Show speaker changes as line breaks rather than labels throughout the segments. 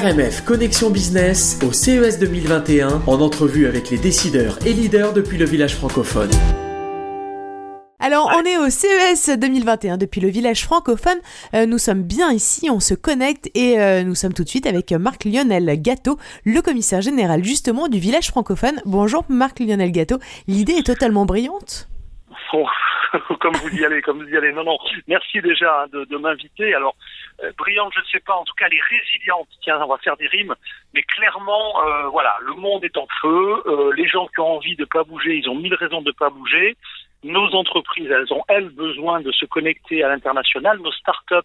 RMF Connexion Business au CES 2021 en entrevue avec les décideurs et leaders depuis le village francophone.
Alors, on est au CES 2021 depuis le village francophone. Euh, nous sommes bien ici, on se connecte et euh, nous sommes tout de suite avec Marc-Lionel Gâteau, le commissaire général justement du village francophone. Bonjour Marc-Lionel Gâteau. L'idée est totalement brillante.
comme vous y allez, comme vous y allez. Non, non. Merci déjà hein, de, m'inviter. Alors, euh, brillante, je ne sais pas. En tout cas, elle est résiliente. Tiens, on va faire des rimes. Mais clairement, euh, voilà, le monde est en feu. Euh, les gens qui ont envie de pas bouger, ils ont mille raisons de pas bouger. Nos entreprises, elles ont, elles, besoin de se connecter à l'international. Nos start-up,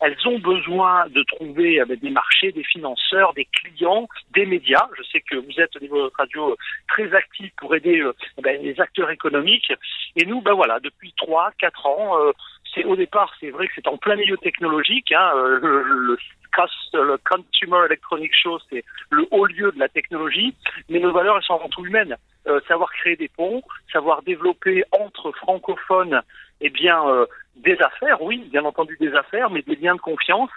elles ont besoin de trouver euh, des marchés, des financeurs, des clients, des médias. Je sais que vous êtes au niveau de votre radio très actif pour aider euh, ben, les acteurs économiques. Et nous, ben voilà, depuis trois, quatre ans, euh, c'est au départ, c'est vrai que c'est en plein milieu technologique. Hein, le, le, le Consumer Electronic Show, c'est le haut lieu de la technologie, mais nos valeurs, elles sont avant tout humaines. Euh, savoir créer des ponts, savoir développer entre francophones, eh bien, euh, des affaires, oui, bien entendu des affaires, mais des liens de confiance.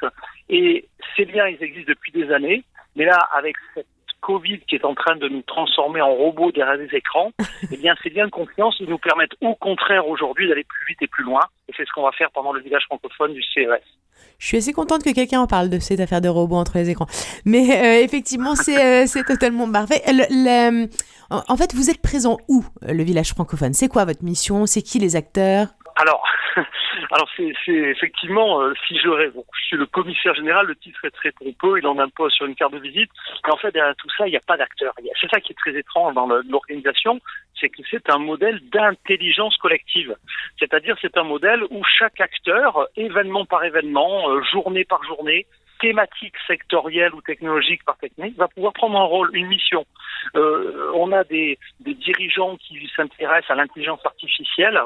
Et ces liens, ils existent depuis des années. Mais là, avec cette Covid qui est en train de nous transformer en robots derrière des écrans, eh bien, ces liens de confiance, nous permettent au contraire aujourd'hui d'aller plus vite et plus loin. Et c'est ce qu'on va faire pendant le village francophone du CES.
Je suis assez contente que quelqu'un en parle de cette affaire de robots entre les écrans. Mais euh, effectivement, c'est euh, totalement parfait. en fait, vous êtes présent où, le village francophone? C'est quoi votre mission? C'est qui les acteurs?
Alors, alors c'est effectivement, euh, si je rêve, je suis le commissaire général, le titre est très pompeux, il en impose sur une carte de visite, mais en fait derrière tout ça, il n'y a pas d'acteur. C'est ça qui est très étrange dans l'organisation, c'est que c'est un modèle d'intelligence collective. C'est-à-dire c'est un modèle où chaque acteur, événement par événement, euh, journée par journée, thématique sectorielle ou technologique par technique, va pouvoir prendre un rôle, une mission. Euh, on a des, des dirigeants qui s'intéressent à l'intelligence artificielle.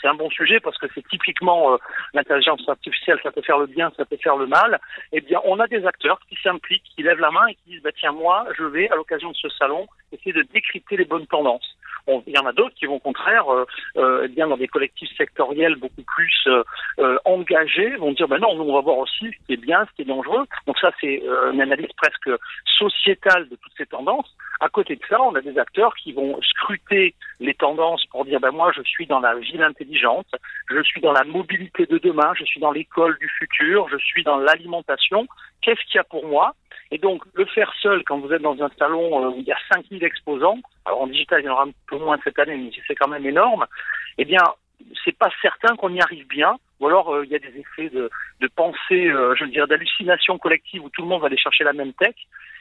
C'est un bon sujet parce que c'est typiquement euh, l'intelligence artificielle, ça peut faire le bien, ça peut faire le mal. Eh bien, on a des acteurs qui s'impliquent, qui lèvent la main et qui disent bah, tiens, moi, je vais, à l'occasion de ce salon, essayer de décrypter les bonnes tendances. Il y en a d'autres qui vont au contraire, euh, euh, eh bien dans des collectifs sectoriels beaucoup plus euh, engagés, vont dire ben non, nous on va voir aussi ce qui est bien, ce qui est dangereux. Donc ça c'est une analyse presque sociétale de toutes ces tendances. À côté de ça, on a des acteurs qui vont scruter les tendances pour dire ben moi je suis dans la ville intelligente, je suis dans la mobilité de demain, je suis dans l'école du futur, je suis dans l'alimentation. Qu'est-ce qu'il y a pour moi? Et donc le faire seul quand vous êtes dans un salon euh, où il y a 5000 exposants, alors en digital il y en aura un peu moins cette année, mais c'est quand même énorme. Eh bien c'est pas certain qu'on y arrive bien, ou alors euh, il y a des effets de, pensée, euh, je veux dire, d'hallucination collective où tout le monde va aller chercher la même tech.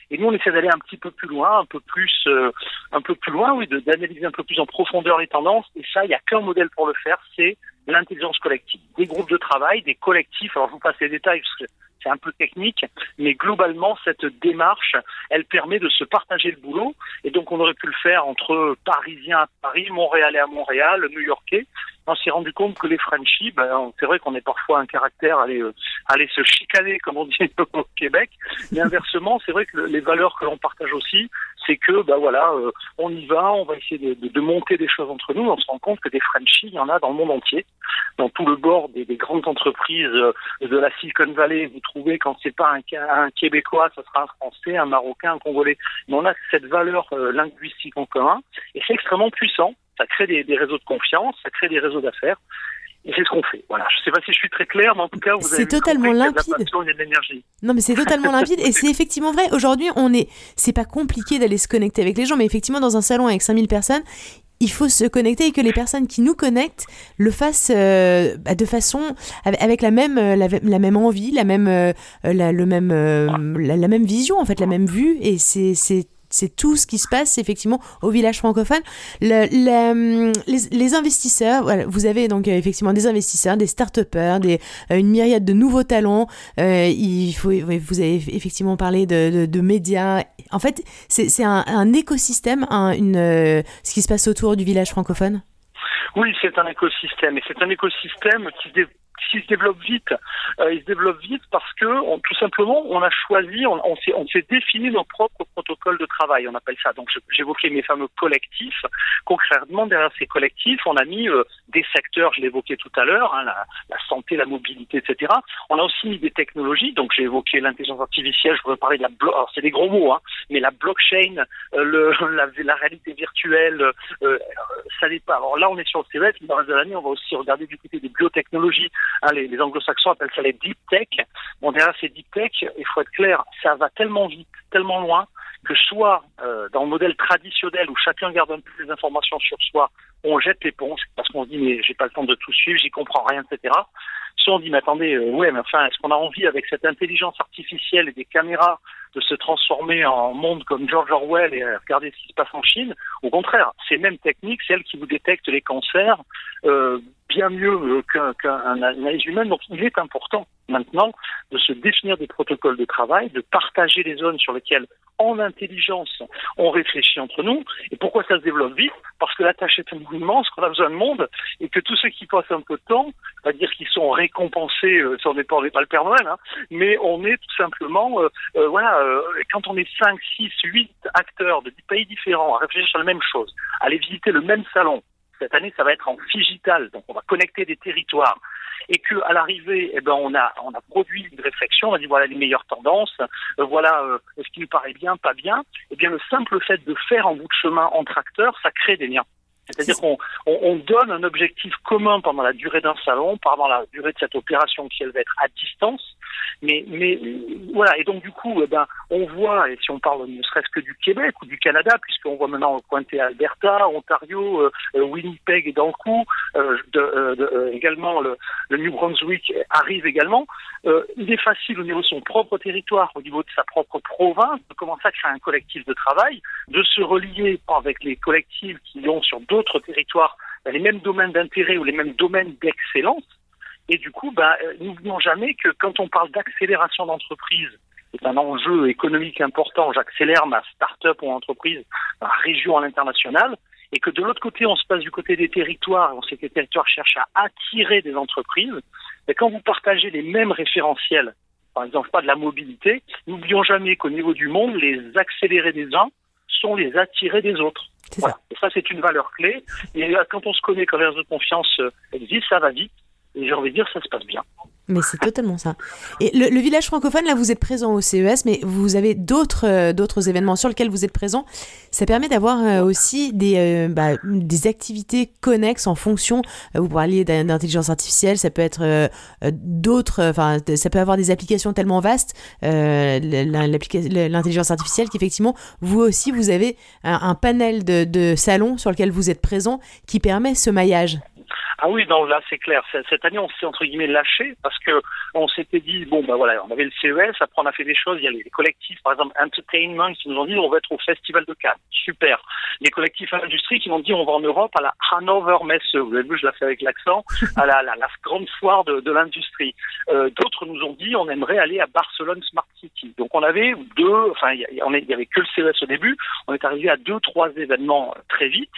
Et nous, on essaie d'aller un petit peu plus loin, un peu plus, euh, un peu plus loin, oui, d'analyser un peu plus en profondeur les tendances. Et ça, il n'y a qu'un modèle pour le faire, c'est l'intelligence collective. Des groupes de travail, des collectifs. Alors, je vous passe les détails parce que c'est un peu technique, mais globalement, cette démarche, elle permet de se partager le boulot. Et donc, on aurait pu le faire entre Parisiens à Paris, Montréalais à Montréal, New-Yorkais on s'est rendu compte que les Frenchies, ben, c'est vrai qu'on est parfois un caractère à aller, euh, aller se chicaner, comme on dit au Québec, mais inversement, c'est vrai que les valeurs que l'on partage aussi, c'est que ben voilà, euh, on y va, on va essayer de, monter des choses entre nous. On se rend compte que des Frenchies, il y en a dans le monde entier, dans tout le bord des, des grandes entreprises euh, de la Silicon Valley. Vous trouvez quand c'est pas un, un, Québécois, ce sera un Français, un Marocain, un Congolais. Mais on a cette valeur linguistique en commun, et c'est extrêmement puissant ça crée des, réseaux de confiance, ça crée des réseaux d'affaires. Et c'est ce qu'on fait. Voilà. Je ne sais pas si je suis très clair, mais en tout cas, vous avez
totalement limpide.
de la passion et de l'énergie.
Non, mais c'est totalement limpide et c'est effectivement vrai. Aujourd'hui, on est, c'est pas compliqué d'aller se connecter avec les gens, mais effectivement, dans un salon avec 5000 personnes, il faut se connecter et que les personnes qui nous connectent le fassent euh, bah, de façon avec la même euh, la, même envie la même euh, la, le même la, la, même vision en fait la même vue et c'est c'est tout ce qui se passe effectivement au village francophone. Hum, les, investisseurs, vous avez donc euh, effectivement des investisseurs, des start-upers, euh, une myriade de nouveaux talents. Euh, il faut, vous avez effectivement parlé de, médias. En fait, c'est un, écosystème, une, ce qui se passe autour du village francophone?
Oui, c'est un écosystème et c'est un écosystème qui, s'il se développe vite, euh, il se développe vite parce que on, tout simplement on a choisi, on, on s'est défini nos propres protocoles de travail, on appelle ça. Donc j'évoquais mes fameux collectifs. Concrètement derrière ces collectifs, on a mis euh, des secteurs, je l'évoquais tout à l'heure, hein, la, la, santé, la mobilité, etc. On a aussi mis des technologies. Donc j'ai évoqué l'intelligence artificielle. Je voudrais parler de la alors c'est des gros mots, hein, mais la blockchain, euh, le, la, la, réalité virtuelle, euh, ça n'est pas. Alors là on est sur le CES, mais dans le reste de l'année on va aussi regarder du côté des biotechnologies Hein, les, les anglo-saxons appellent ça les deep tech. Bon, derrière ces deep tech, il faut être clair, ça va tellement vite, tellement loin, que soit euh, dans le modèle traditionnel où chacun garde un peu les informations sur soi, on jette l'éponge parce qu'on se dit mais j'ai pas le temps de tout suivre, j'y comprends rien, etc. Soit on dit mais attendez, euh, ouais, mais enfin, est-ce qu'on a envie avec cette intelligence artificielle et des caméras de se transformer en monde comme George Orwell et regarder ce qui se passe en Chine Au contraire, ces mêmes techniques, celles qui vous détectent les cancers, euh, bien mieux qu'un qu analyse humaine. Donc il est important maintenant de se définir des protocoles de travail, de partager les zones sur lesquelles, en intelligence, on réfléchit entre nous. Et pourquoi ça se développe vite? Parce que la tâche est tellement immense qu'on a besoin de monde et que tous ceux qui passent un peu de temps, à dire qu'ils sont récompensés, euh, on n'est pas, pas le Père Noël, mais on est tout simplement, euh, euh, voilà, euh, quand on est 5, 6, 8 acteurs de pays différents à réfléchir sur la même chose, à aller visiter le même salon, cette année, ça va être en digital, donc on va connecter des territoires. Et que à l'arrivée, eh ben, on a produit une réflexion, on a dit voilà les meilleures tendances, euh, voilà euh, ce qui nous paraît bien, pas bien. Eh bien, le simple fait de faire un bout de chemin entre acteurs, ça crée des liens. C'est-à-dire qu'on on, on, donne un objectif commun pendant la durée d'un salon, pendant la durée de cette opération qui elle va être à distance. Mais, voilà, et donc du coup, eh ben, on voit, et si on parle ne serait-ce que du Québec ou du Canada, puisqu'on voit maintenant pointer Alberta, Ontario, euh, euh, Winnipeg est dans le coup, euh, euh, euh, également le, le, New Brunswick arrive également. il est facile au niveau de son propre territoire, au niveau de sa propre province, de commencer à créer un collectif de travail, de se relier avec les collectifs qui ont sur d'autres territoires les mêmes domaines d'intérêt ou les mêmes domaines d'excellence et du coup, bah, n'oublions jamais que quand on parle d'accélération d'entreprise, c'est un enjeu économique important. J'accélère ma start-up ou entreprise, ma région à l'international. Et que de l'autre côté, on se passe du côté des territoires, on sait que les territoires cherchent à attirer des entreprises. Mais quand vous partagez les mêmes référentiels, par exemple pas de la mobilité, n'oublions jamais qu'au niveau du monde, les accélérés des uns sont les attirés des autres. Voilà. Ça. Et ça, c'est une valeur clé. Et quand on se connaît, quand les réseaux de confiance existent, ça va vite. J'ai envie de dire, ça se passe bien.
Mais c'est totalement ça. Et le, village francophone, là, vous êtes présent au CES, mais vous avez d'autres euh, événements sur lesquels vous êtes présent. Ça permet d'avoir euh, aussi des, euh, bah, des activités connexes en fonction. Vous parliez d'intelligence artificielle, ça peut être d'autres. Enfin, ça peut avoir des applications tellement vastes, l'intelligence artificielle, qu'effectivement, vous aussi, vous avez un, un panel de, de salons sur lequel vous êtes présent qui permet ce maillage.
Ah oui, non, là c'est clair. Cette année, on s'est entre guillemets lâché parce que on s'était dit bon ben voilà, on avait le CES, après on a fait des choses. Il y a les collectifs, par exemple Entertainment, qui nous ont dit on va être au Festival de Cannes, super. Les collectifs industrie qui m'ont dit on va en Europe à la Hanover Messe. Vous avez vu, je l'ai fait avec l'accent, à la, la, la, grande foire de, de l'industrie. Euh, D'autres nous ont dit on aimerait aller à Barcelone Smart City. Donc on avait deux, enfin il y, y avait que le CES au début. On est arrivé à deux trois événements très vite.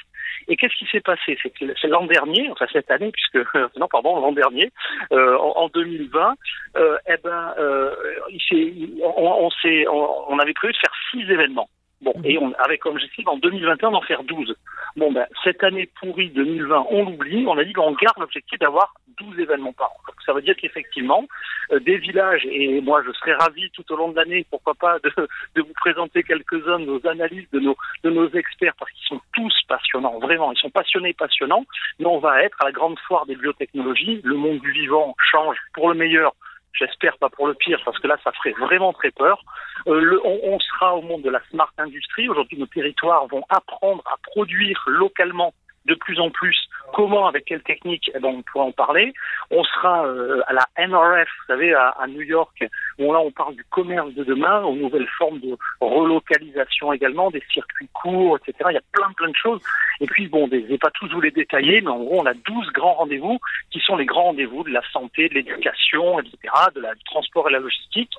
Et qu'est-ce qui s'est passé? C'est l'an dernier, enfin cette année, puisque non pardon l'an dernier, euh, en, en, 2020, euh, eh ben, euh, il on, on, on, on avait prévu de faire six événements. Bon, et on avait comme objectif en 2021 d'en faire 12. Bon, ben, cette année pourrie 2020, on l'oublie. On a dit qu'on garde l'objectif d'avoir 12 événements par an. Donc, ça veut dire qu'effectivement, euh, des villages, et moi je serais ravi tout au long de l'année, pourquoi pas, de, de vous présenter quelques-uns de nos analyses, de nos, de nos experts, parce qu'ils sont tous passionnants, vraiment. Ils sont passionnés, passionnants. Mais on va être à la grande foire des biotechnologies. Le monde du vivant change pour le meilleur J'espère pas pour le pire, parce que là, ça ferait vraiment très peur. Euh, le, on, on, sera au monde de la smart industrie. Aujourd'hui, nos territoires vont apprendre à produire localement de plus en plus comment, avec quelle technique, eh ben, on pourra en parler. On sera euh, à la NRF, vous savez, à, à, New York, où là on parle du commerce de demain, aux nouvelles formes de relocalisation également, des circuits courts, etc. Il y a plein plein de choses. Et puis bon, je ne vais pas tous vous les détailler, mais en gros on a 12 grands rendez-vous qui sont les grands rendez-vous de la santé, de l'éducation, etc., de la, du transport et la logistique.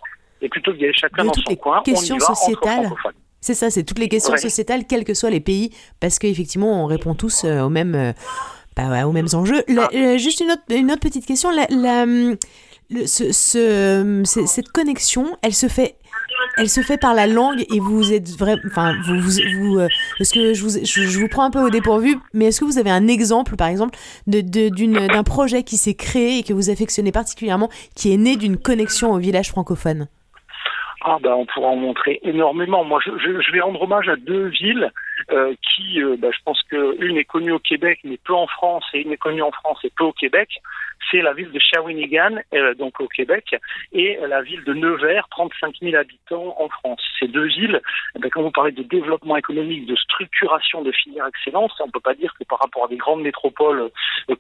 Et plutôt que d'y aller chacun dans son coin, on y va
entre c'est ça, c'est toutes les questions ouais. sociétales, quels que soient les pays, parce qu'effectivement, on répond tous euh, aux mêmes, euh, bah ouais, aux mêmes enjeux. La-
Ah.
euh, juste une autre, une autre petite question. La, la, le- ce, ce- c'est- cette connexion, elle se fait, elle se fait par la langue et vous êtes vrai, enfin, vous, vous, vous, euh, est-ce que je vous, je, je vous prends un peu au dépourvu, mais est-ce que vous avez un exemple, par exemple, de, de- d'une, d'un projet qui s'est créé et que vous affectionnez particulièrement, qui est né d'une connexion au village francophone?
Ah ben on pourra en montrer énormément. Moi je, vais rendre hommage à deux villes euh, qui, euh, ben, je pense que une est connue au Québec mais peu en France et une est connue en France et peu au Québec. C'est la ville de Shawinigan, euh, donc au Québec, et la ville de Nevers, 35 000 habitants en France. Ces deux villes, eh ben, quand vous parlez de développement économique, de structuration de filières excellence, on peut pas dire que par rapport à des grandes métropoles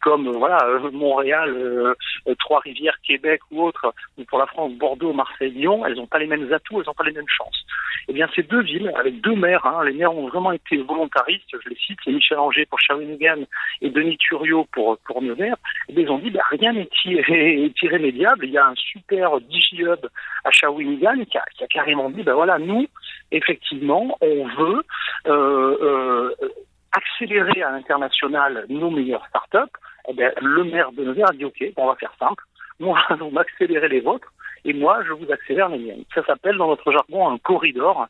comme voilà Montréal, Trois-Rivières, Québec ou autres, ou pour la France Bordeaux, Marseille, Lyon, elles n'ont pas les mêmes atouts, elles n'ont pas les mêmes chances. Eh bien, ces deux villes, avec deux maires, hein, les maires ont vraiment été volontaristes, je les cite, c'est Michel Anger pour Shawinigan et Denis Thuriot pour, pour Nevers, bien, ils ont dit, bah, rien n'est irré- est irrémédiable, il y a un super DigiHub à Shawinigan qui a, carrément dit, ben voilà, nous, effectivement, on veut euh, euh, accélérer à l'international nos meilleures startups. Eh bien, le maire de Nevers a dit, OK, on va faire simple, on va accélérer les vôtres, et moi, je vous accélère les miennes. Ça s'appelle dans notre jargon un corridor.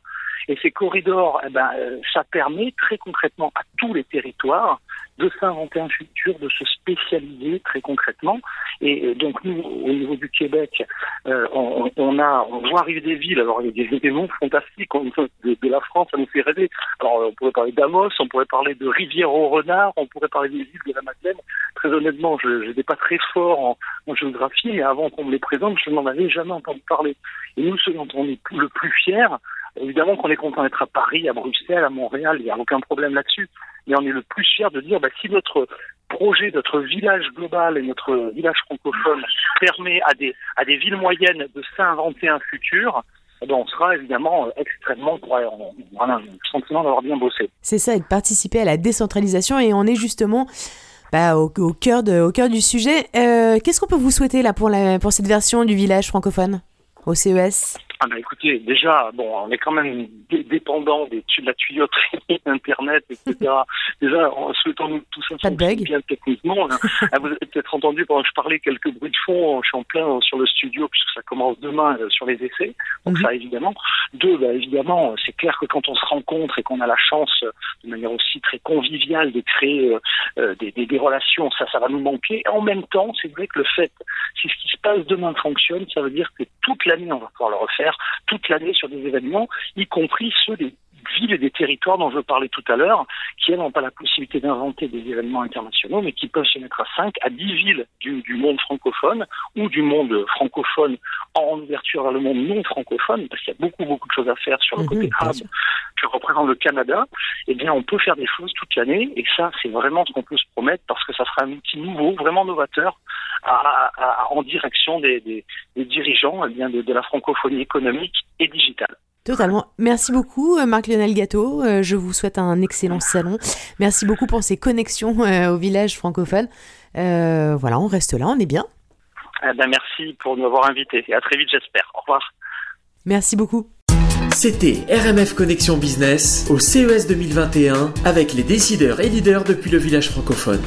Et ces corridors, eh ben, euh, ça permet très concrètement à tous les territoires de s'inventer un futur, de se spécialiser très concrètement. Et euh, donc nous, au niveau du Québec, euh, on, a, on voit arriver des villes. Alors il y a des, des noms fantastiques de, la France, ça nous fait rêver. Alors on pourrait parler d'Amos, on pourrait parler de Rivière-au-Renard, on pourrait parler des îles de la Madeleine. Très honnêtement, je n'étais pas très fort en, géographie, mais avant qu'on me les présente, je n'en avais jamais entendu parler. Et nous, ce dont on est le plus fier, évidemment qu'on est content d'être à Paris, à Bruxelles, à Montréal, il n'y a aucun problème là-dessus. Mais on est le plus fier de dire, bah, si notre projet, notre village global et notre village francophone permet à des, à des villes moyennes de s'inventer un futur, eh ben, on sera évidemment euh, extrêmement, on, on a le sentiment d'avoir bien bossé.
C'est ça, et de participer à la décentralisation. Et on est justement bah, au, au cœur de, au cœur du sujet. Euh, Qu'est-ce qu'on peut vous souhaiter là pour, pour cette version du village francophone au CES
Ah bah écoutez, déjà, bon, on est quand même dé- dépendant des, de la tuyauterie, Internet, etc. déjà, en souhaitant nous tout ça
Pas de
fonctionne
bug.
bien techniquement. là. Ah, vous avez peut-être entendu pendant que je parlais quelques bruits de fond, je suis en plein euh, sur le studio puisque ça commence demain euh, sur les essais. Donc
Mhm.
ça, évidemment. Deux, bah, évidemment, euh, c'est clair que quand on se rencontre et qu'on a la chance, de manière aussi très conviviale, de créer euh, des, des, des relations, ça, ça va nous manquer. Et en même temps, c'est vrai que le fait, si ce qui se passe demain fonctionne, ça veut dire que toute l'année, on va pouvoir le refaire, toute l'année sur des événements, y compris ceux des villes et des territoires dont je parlais tout à l'heure, qui elles n'ont pas la possibilité d'inventer des événements internationaux, mais qui peuvent se mettre à 5, à 10 villes du, du monde francophone ou du monde francophone en ouverture vers le monde non francophone, parce qu'il y a beaucoup, beaucoup de choses à faire sur le
Mhm,
côté
sûr.
que représente le Canada, eh bien, on peut faire des choses toute l'année, et ça, c'est vraiment ce qu'on peut se promettre, parce que ça sera un outil nouveau, vraiment novateur, à, à- à- en direction des, des, des dirigeants eh bien, de, de la francophonie économique et digitale.
Totalement. Merci beaucoup, euh, Marc-Lionel Gâteau. Euh, Je vous souhaite un excellent salon. Merci beaucoup pour ces connexions euh, au village francophone. Euh, voilà, on reste là, on est bien.
Eh ben, merci pour nous avoir invités, et à très vite, j'espère. Au revoir.
Merci beaucoup.
C'était RMF Connexion Business au CES 2021 avec les décideurs et leaders depuis le village francophone.